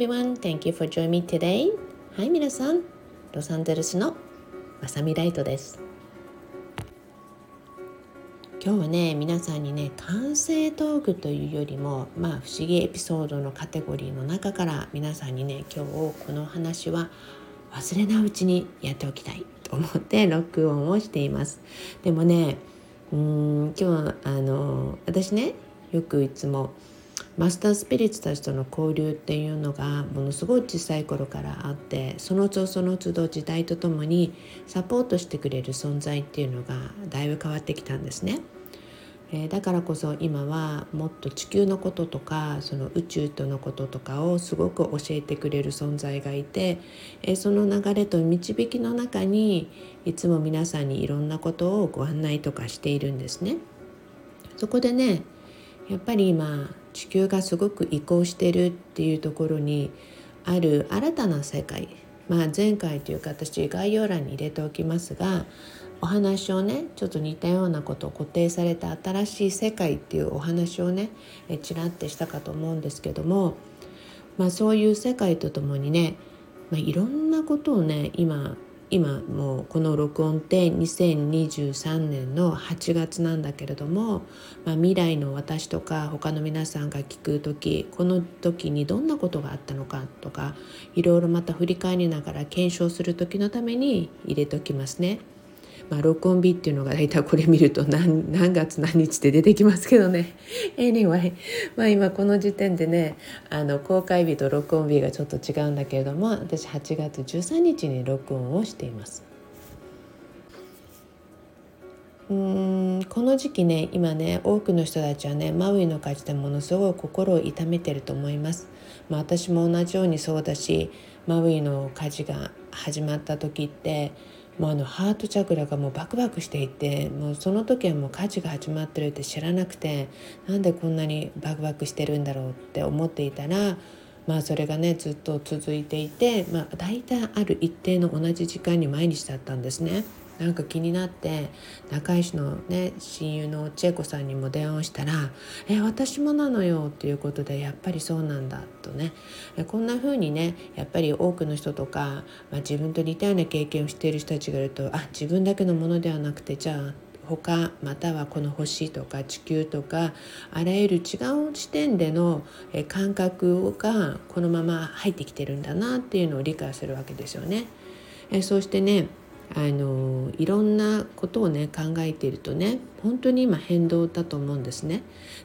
everyone, thank you for joining me today. はい皆さん、ロサンゼルスのまさみライトです。今日はね皆さんにね完成トークというよりもまあ不思議エピソードのカテゴリーの中から皆さんにね今日この話は忘れないうちにやっておきたいと思って録音をしていますでもねうん今日あの私ねよくいつもマスタースピリッツたちとの交流っていうのがものすごい小さい頃からあってその都その都度時代とともにサポートしてくれる存在っていうのがだいぶ変わってきたんですね。えー、だからこそ今はもっと地球のこととかその宇宙とのこととかをすごく教えてくれる存在がいて、えー、その流れと導きの中にいつも皆さんにいろんなことをご案内とかしているんですね。そこでねやっぱり今地球がすごく移行してるっていうところにある新たな世界。まあ前回というか私概要欄に入れておきますがお話をねちょっと似たようなことを固定された新しい世界っていうお話をねちらってしたかと思うんですけども、まあ、そういう世界とともにね、まあ、いろんなことをね今今もうこの録音って2023年の8月なんだけれども、まあ、未来の私とか他の皆さんが聞く時この時にどんなことがあったのかとかいろいろまた振り返りながら検証する時のために入れときますね。まあ、録音日っていうのが大体これ見ると何 何月何日って出てきますけどね Anyway、まあ、今この時点でねあの公開日と録音日がちょっと違うんだけれども私8月13日に録音をしています。うんこの時期ね今ね多くの人たちはねマウイの火事でものすごい心を痛めてると思います。まあ、私も同じようにそうだしマウイの火事が始まった時ってもうあのハートチャクラがもうバクバクしていてもうその時はもう火事が始まってるって知らなくてなんでこんなにバクバクしてるんだろうって思っていたらまあそれがねずっと続いていて、まあ、大体ある一定の同じ時間に毎日だったんですね。なんか気になって仲井市のね親友の千恵子さんにも電話をしたら「え私もなのよ」っていうことでやっぱりそうなんだとねこんな風にねやっぱり多くの人とか、まあ、自分と似たような経験をしている人たちがいるとあ自分だけのものではなくてじゃあ他またはこの星とか地球とかあらゆる違う視点での感覚がこのまま入ってきてるんだなっていうのを理解するわけですよね。えそうしてねあのいろんなことをね考えているとね本当に今変動だと思うんですね。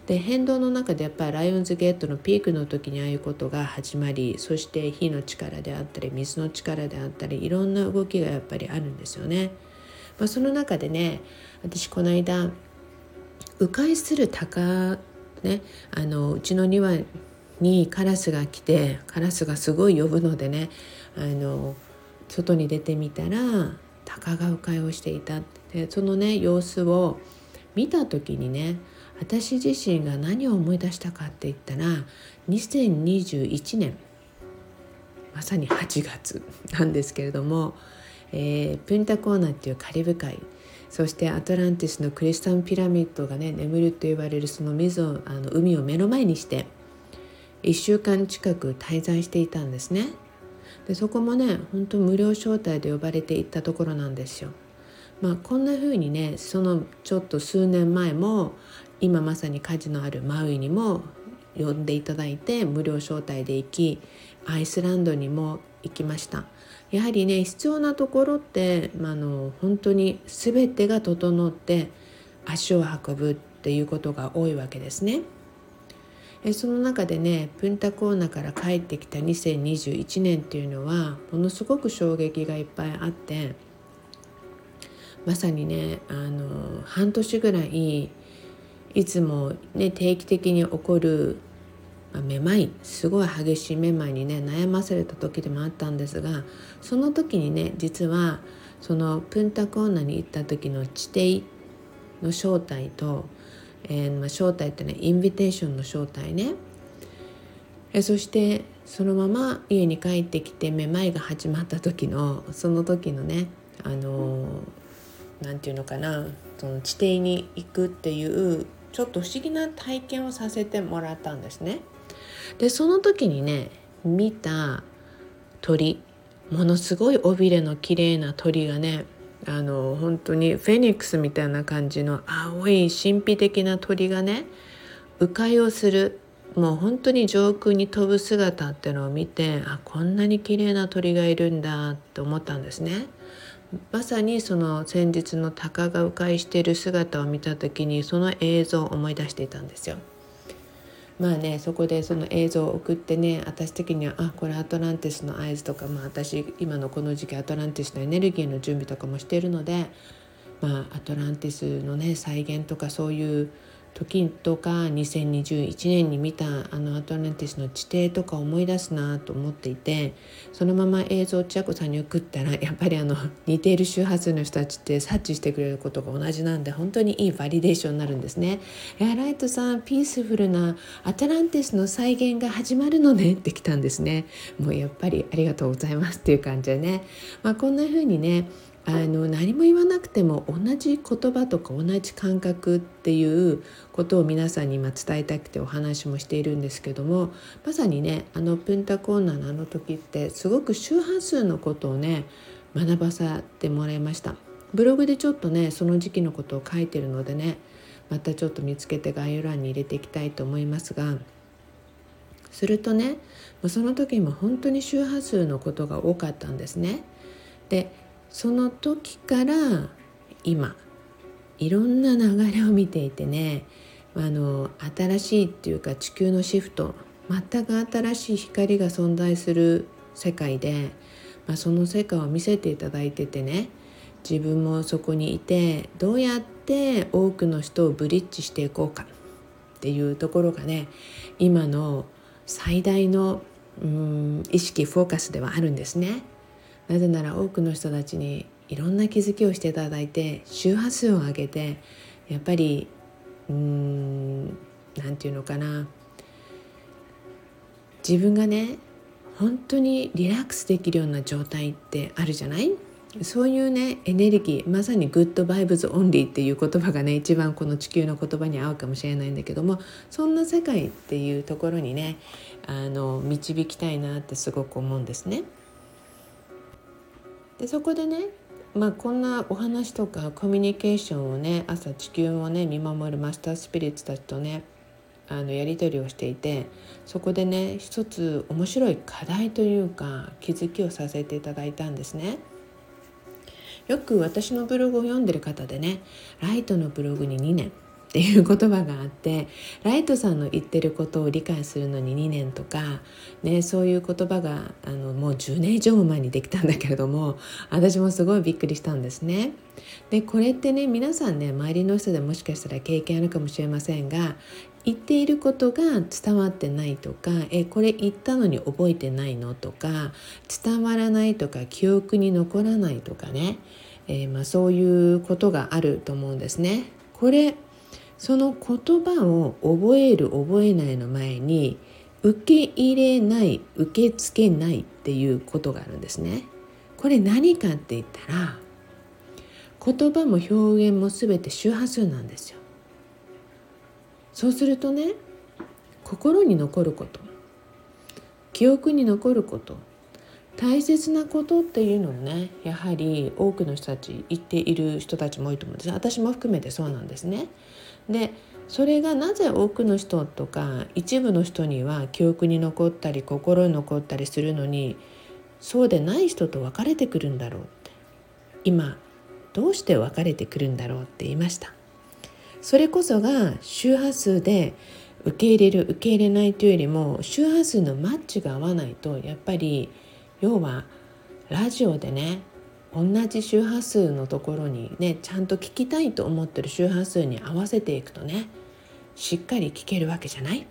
で変動の中でやっぱりライオンズゲートのピークの時にああいうことが始まりそして火の力であったり水の力であったりいろんな動きがやっぱりあるんですよね。まあ、その中でね私この間迂回する鷹ねあのうちの庭にカラスが来てカラスがすごい呼ぶのでねあの外に出てみたら鷹が迂回をしていた。でそのね様子を見た時にね私自身が何を思い出したかって言ったら2021年。まさに8月なんですけれども、えー、プンタコーナっていうカリブ海。そしてアトランティスのクリスタンピラミッドがね眠ると言われるその水をあの海を目の前にして1週間近く滞在していたんですね。でそこもね本当無料招待で呼ばれていったところなんですよ。まあ、こんな風にねそのちょっと数年前も今まさに火事のあるマウイにも呼んでいただいて無料招待で行きアイスランドにも行きましたやはりね必要なところって、まあ、あの本当に全てが整って足を運ぶっていうことが多いわけですね。えその中でねプンタコーナから帰ってきた2021年っていうのはものすごく衝撃がいっぱいあってまさにねあの半年ぐらいいつもね定期的に起こる、まあ、めまいすごい激しいめまいにね悩まされた時でもあったんですがその時にね実はそのプンタコーナに行った時の地底の正体とえー、まあ、招待ってねインビテーションの招待ね、えそしてそのまま家に帰ってきてめまいが始まった時のその時のねあの何、て言うのかなその地底に行くっていうちょっと不思議な体験をさせてもらったんですね。でその時にね見た鳥ものすごい尾びれの綺麗な鳥がねあの本当にフェニックスみたいな感じの青い神秘的な鳥がね迂回をするもう本当に上空に飛ぶ姿っていうのを見てあこんなに綺麗な鳥がいるんだって思ったんですね。まさにその先日の鷹が迂回している姿を見た時にその映像を思い出していたんですよ。まあねそこでその映像を送ってね私的にはあこれアトランティスの合図とかまあ私今のこの時期アトランティスのエネルギーの準備とかもしているのでまあアトランティスのね再現とかそういう時とか2021年に見たあのアトランティスの地底とか思い出すなと思っていてそのまま映像を千秋さんに送ったらやっぱりあの 似ている周波数の人たちって察知してくれることが同じなんで本当にいい validation になるんですね。いやライトさん peaceful なアトランティスの再現が始まるのねってきたんですね。もうやっぱりありがとうございますっていう感じでね、まあ、こんな風にねあの何も言わなくても同じ言葉とか同じ感覚っていうことを皆さんに今伝えたくてお話もしているんですけどもまさにねあのプンタコーナーのあの時ってすごく周波数のことをね学ばさてもらいましたブログでちょっとねその時期のことを書いてるのでねまたちょっと見つけて概要欄に入れていきたいと思いますがするとねその時も本当に周波数のことが多かったんですね。でその時から今いろんな流れを見ていてねあの新しいっていうか地球のシフト全く新しい光が存在する世界で、まあ、その世界を見せていただいててね自分もそこにいてどうやって多くの人をブリッジしていこうかっていうところがね今の最大のうん意識フォーカスではあるんですね。なぜなら多くの人たちにいろんな気づきをしていただいて周波数を上げてやっぱりうーん何て言うのかな自分がね本当にリラックスできるような状態ってあるじゃない？そういうねエネルギーまさに Good Vibes Only っていう言葉がね一番この地球の言葉に合うかもしれないんだけどもそんな世界っていうところにねあの導きたいなってすごく思うんですね。でそこでねまあ、こんなお話とかコミュニケーションをね朝地球をね見守るマスタースピリッツたちとねあのやり取りをしていてそこでね一つ面白い課題というか気づきをさせていただいたんですね。よく私のブログを読んでる方でねライトのブログに2年っていう言葉があってライトさんの言ってることを理解するのに2年とか、ね、そういう言葉があのもう10年以上も前にできたんだけれども私もすごいびっくりしたんですね。でこれってね皆さんね周りの人でもしかしたら経験あるかもしれませんが言っていることが伝わってないとかえこれ言ったのに覚えてないのとか伝わらないとか記憶に残らないとかね、えー、まあ、そういうことがあると思うんですね。これその言葉を覚える覚えないの前に受け入れない受け付けないっていうことがあるんですね。これ何かって言ったら言葉も表現も全て周波数なんですよ。そうするとね心に残ること記憶に残ること大切なことっていうのをねやはり多くの人たち言っている人たちも多いと思うんです。私も含めてそうなんですね。でそれがなぜ多くの人とか一部の人には記憶に残ったり心に残ったりするのにそうでない人と別れてくるんだろうって。今どうして別れてくるんだろうって言いました。それこそが周波数で受け入れる受け入れないというよりも周波数のマッチが合わないとやっぱり要はラジオでね同じ周波数のところにねちゃんと聞きたいと思ってる周波数に合わせていくとねしっかり聞けるわけじゃない？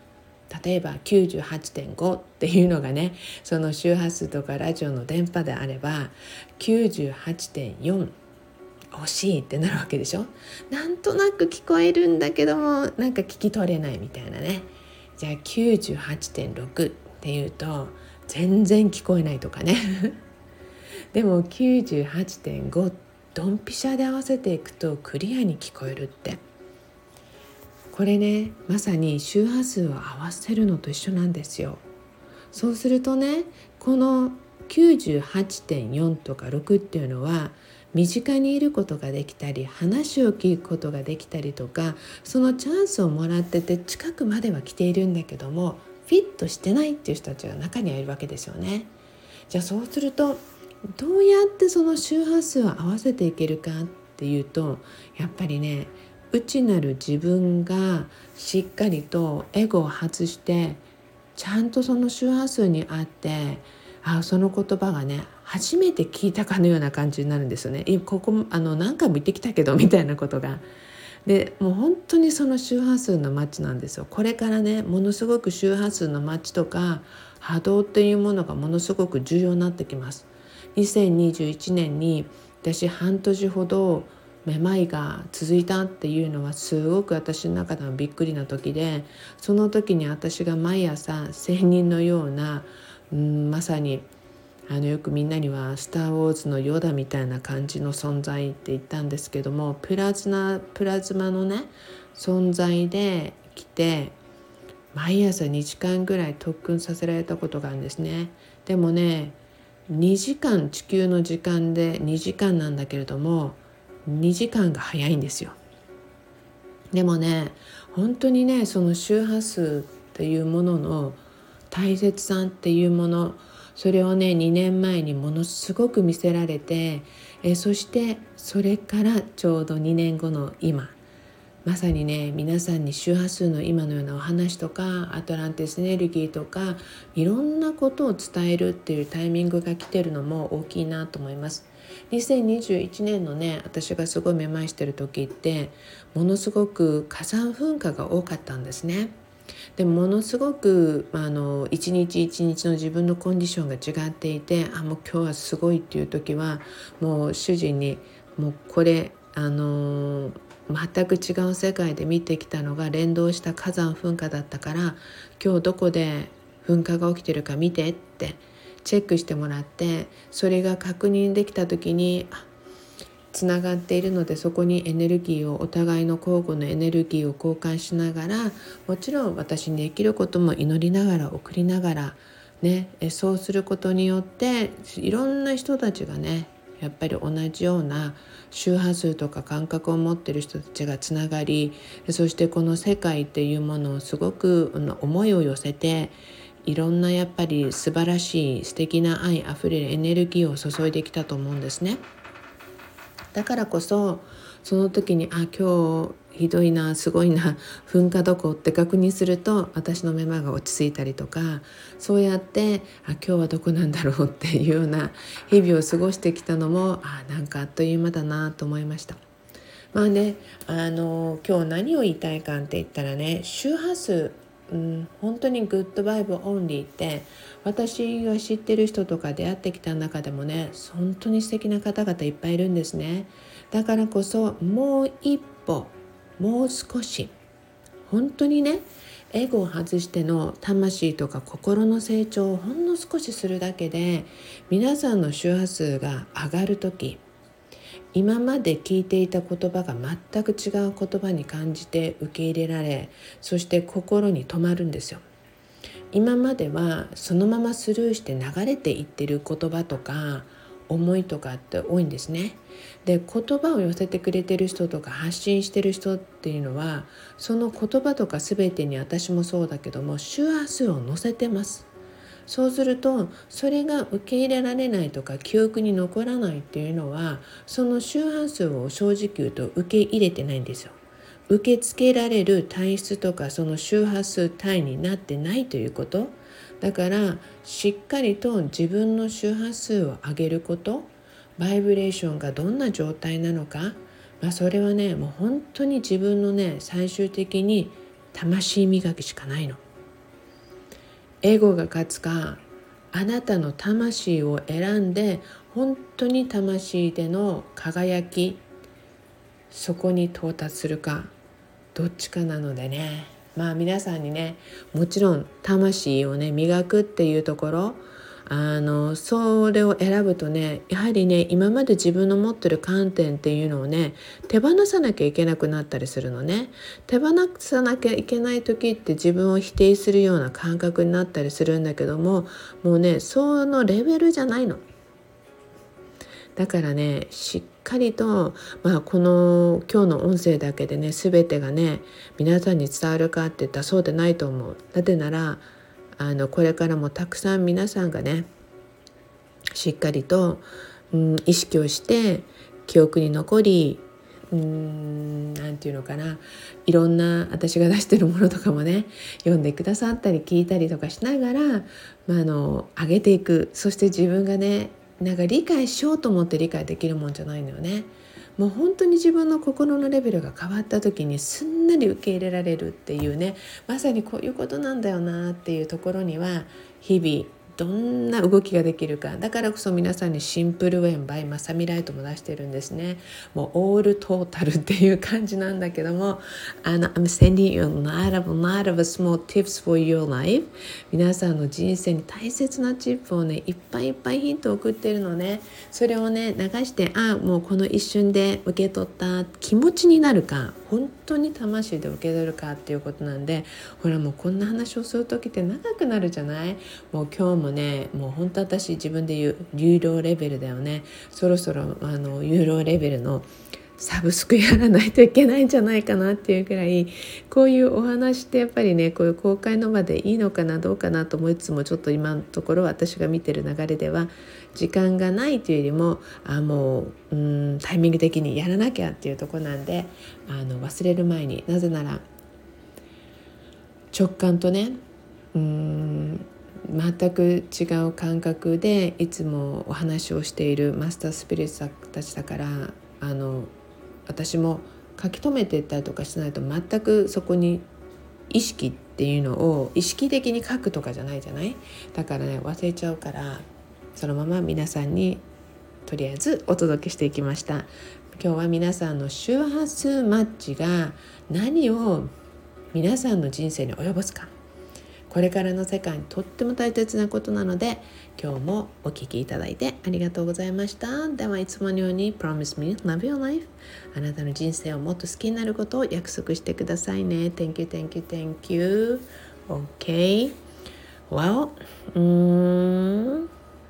例えば98.5っていうのがねその周波数とかラジオの電波であれば98.4惜しいってなるわけでしょ？なんとなく聞こえるんだけどもなんか聞き取れないみたいなね。じゃあ98.6っていうと全然聞こえないとかね。でも98.5ドンピシャで合わせていくとクリアに聞こえるって。これねまさに周波数を合わせるのと一緒なんですよ。そうするとねこの98.4とか6っていうのは身近にいることができたり話を聞くことができたりとかそのチャンスをもらってて近くまでは来ているんだけどもフィットしてないっていう人たちが中にはいるわけですよね。じゃあそうするとどうやってその周波数を合わせていけるかっていうとやっぱりね内なる自分がしっかりとエゴを外してちゃんとその周波数に合ってあその言葉がね初めて聞いたかのような感じになるんですよね。ここあの何回も言ってきたけどみたいなことが。でもう本当にその周波数のマッチなんですよ。これからねものすごく周波数のマッチとか波動っていうものがものすごく重要になってきます。2021年に私半年ほどめまいが続いたっていうのはすごく私の中ではびっくりな時でその時に私が毎朝仙人のような、うん、まさにあのよくみんなには「スター・ウォーズ」のヨダみたいな感じの存在って言ったんですけどもプラズマプラズマのね存在で来て毎朝2時間ぐらい特訓させられたことがあるんですね。でもね2時間地球の時間で2時間なんだけれども2時間が早いんですよ。でもね本当にねその周波数っていうものの大切さっていうものそれをね2年前にものすごく見せられてえそしてそれからちょうど2年後の今まさにね皆さんに周波数の今のようなお話とかアトランティスエネルギーとかいろんなことを伝えるっていうタイミングが来てるのも大きいなと思います。2021年のね私がすごいめまいしてる時ってものすごく火山噴火が多かったんですね。でものすごくあの一日一日の自分のコンディションが違っていてあもう今日はすごいっていう時はもう主人にもうこれあの全く違う世界で見てきたのが連動した火山噴火だったから今日どこで噴火が起きてるか見てってチェックしてもらってそれが確認できた時にあつながっているのでそこにエネルギーをお互いの交互のエネルギーを交換しながらもちろん私にできることも祈りながら送りながらねそうすることによっていろんな人たちがねやっぱり同じような周波数とか感覚を持ってる人たちがつながりそしてこの世界っていうものをすごく思いを寄せていろんなやっぱり素晴らしい素敵な愛あふれるエネルギーを注いできたと思うんですね。だからこそその時にあ今日ひどいなすごいな噴火どこって確認すると私のめまいが落ち着いたりとかそうやってあ今日はどこなんだろうっていうような日々を過ごしてきたのもあなんかあっという間だなと思いました。まあねあの今日何を言いたいかって言ったらね周波数うん、本当に Good Vibe Only って私が知ってる人とか出会ってきた中でもね本当に素敵な方々いっぱいいるんですねだからこそもう一歩もう少し本当にねエゴを外しての魂とか心の成長をほんの少しするだけで皆さんの周波数が上がる時今まで聞いていた言葉が全く違う言葉に感じて受け入れられそして心に留まるんですよ。今まではそのままスルーして流れていってる言葉とか思いとかって多いんですね。で言葉を寄せてくれてる人とか発信してる人っていうのはその言葉とか全てに私もそうだけども周波数を乗せてます。そうするとそれが受け入れられないとか記憶に残らないっていうのはその周波数を正直言うと受け入れてないんですよ。受け付けられる体質とかその周波数帯になってないということ。だからしっかりと自分の周波数を上げること。バイブレーションがどんな状態なのか、まあ、それはねもう本当に自分のね最終的に魂磨きしかないの。エゴが勝つかあなたの魂を選んで本当に魂での輝きそこに到達するか。どっちかなのでねまあ皆さんにねもちろん魂をね磨くっていうところあのそれを選ぶとねやはりね今まで自分の持ってる観点っていうのをね手放さなきゃいけなくなったりするのね手放さなきゃいけない時って自分を否定するような感覚になったりするんだけどももうねそのレベルじゃないの。だからねしっかりと、まあ、この今日の音声だけでね全てがね皆さんに伝わるかって言ったらそうでないと思う。なぜならあのこれからもたくさん皆さんがねしっかりと、うん、意識をして記憶に残りうんなんていうのかないろんな私が出してるものとかもね読んでくださったり聞いたりとかしながら、まあ、あの上げていくそして自分がねなんか理解しようと思って理解できるもんじゃないのよね。もう本当に自分の心のレベルが変わった時にすんなり受け入れられるっていうねまさにこういうことなんだよなっていうところには日々どんな動きができるか。だからこそ皆さんにシンプルウェンバイマサミライトも出してるんですね。もうオールトータルっていう感じなんだけども。あの I'm sending you a lot of, lot of small tips for your life 皆さんの人生に大切なチップをねいっぱいいっぱいヒントを送ってるのね。それをね流してあもうこの一瞬で受け取った。気持ちになるか。本当に魂で受け取るかっていうことなんでほらもうこんな話をする時って長くなるじゃない？もう今日もねもう本当私自分で言う有料レベルだよね。そろそろあの有料レベルのサブスクやらないといけないんじゃないかなっていうくらいこういうお話ってやっぱりねこういう公開の場でいいのかなどうかなと思いつつもちょっと今のところ私が見てる流れでは時間がないというよりもあもううんタイミング的にやらなきゃっていうとこなんであの忘れる前になぜなら直感とねうん全く違う感覚でいつもお話をしているマスタースピリッツたちだからあの私も書き留めてったりとかしないと全くそこに意識っていうのを意識的に書くとかじゃないじゃない？だからね忘れちゃうからそのまま皆さんにとりあえずお届けしていきました。今日は皆さんの周波数マッチが何を皆さんの人生に及ぼすか。これからの世界にとっても大切なことなので今日もお聴きいただいてありがとうございました。ではいつものように Promise me love your life あなたの人生をもっと好きになることを約束してくださいね。Thank you, thank you, thank you. OK Well うん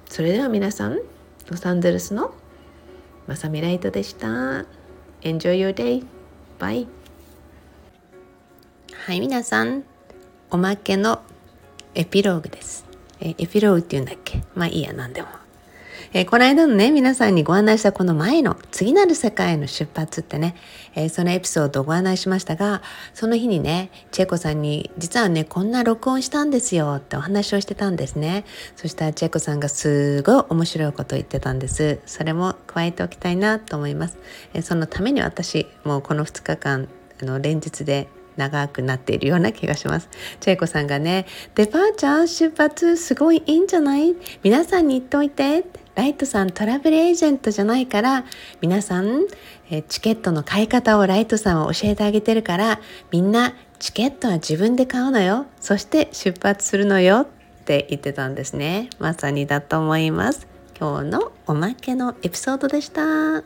それでは皆さんロサンゼルスのまさみライトでした。Enjoy your day. Bye. はい皆さん。おまけのエピローグです。えエピローグって言うんだっけ？まあいいや、なんでも。えー、この間のね、皆さんにご案内したこの前の次なる世界への出発ってね、えー、そのエピソードをご案内しましたが、その日にね、チェコさんに、実はね、こんな録音したんですよってお話をしてたんですね。そしたらチェコさんがすごい面白いことを言ってたんです。それも加えておきたいなと思います。えー、そのために私、もうこの2日間、あの連日で長くなっているような気がします。チェイコさんがね、デパーチャー出発すごいいいんじゃない？皆さんに言っておいて。ライトさんトラベルエージェントじゃないから。皆さんえチケットの買い方をライトさんは教えてあげてるから。みんなチケットは自分で買うのよ。そして出発するのよ。って言ってたんですね。まさにだと思います。今日のおまけのエピソードでした。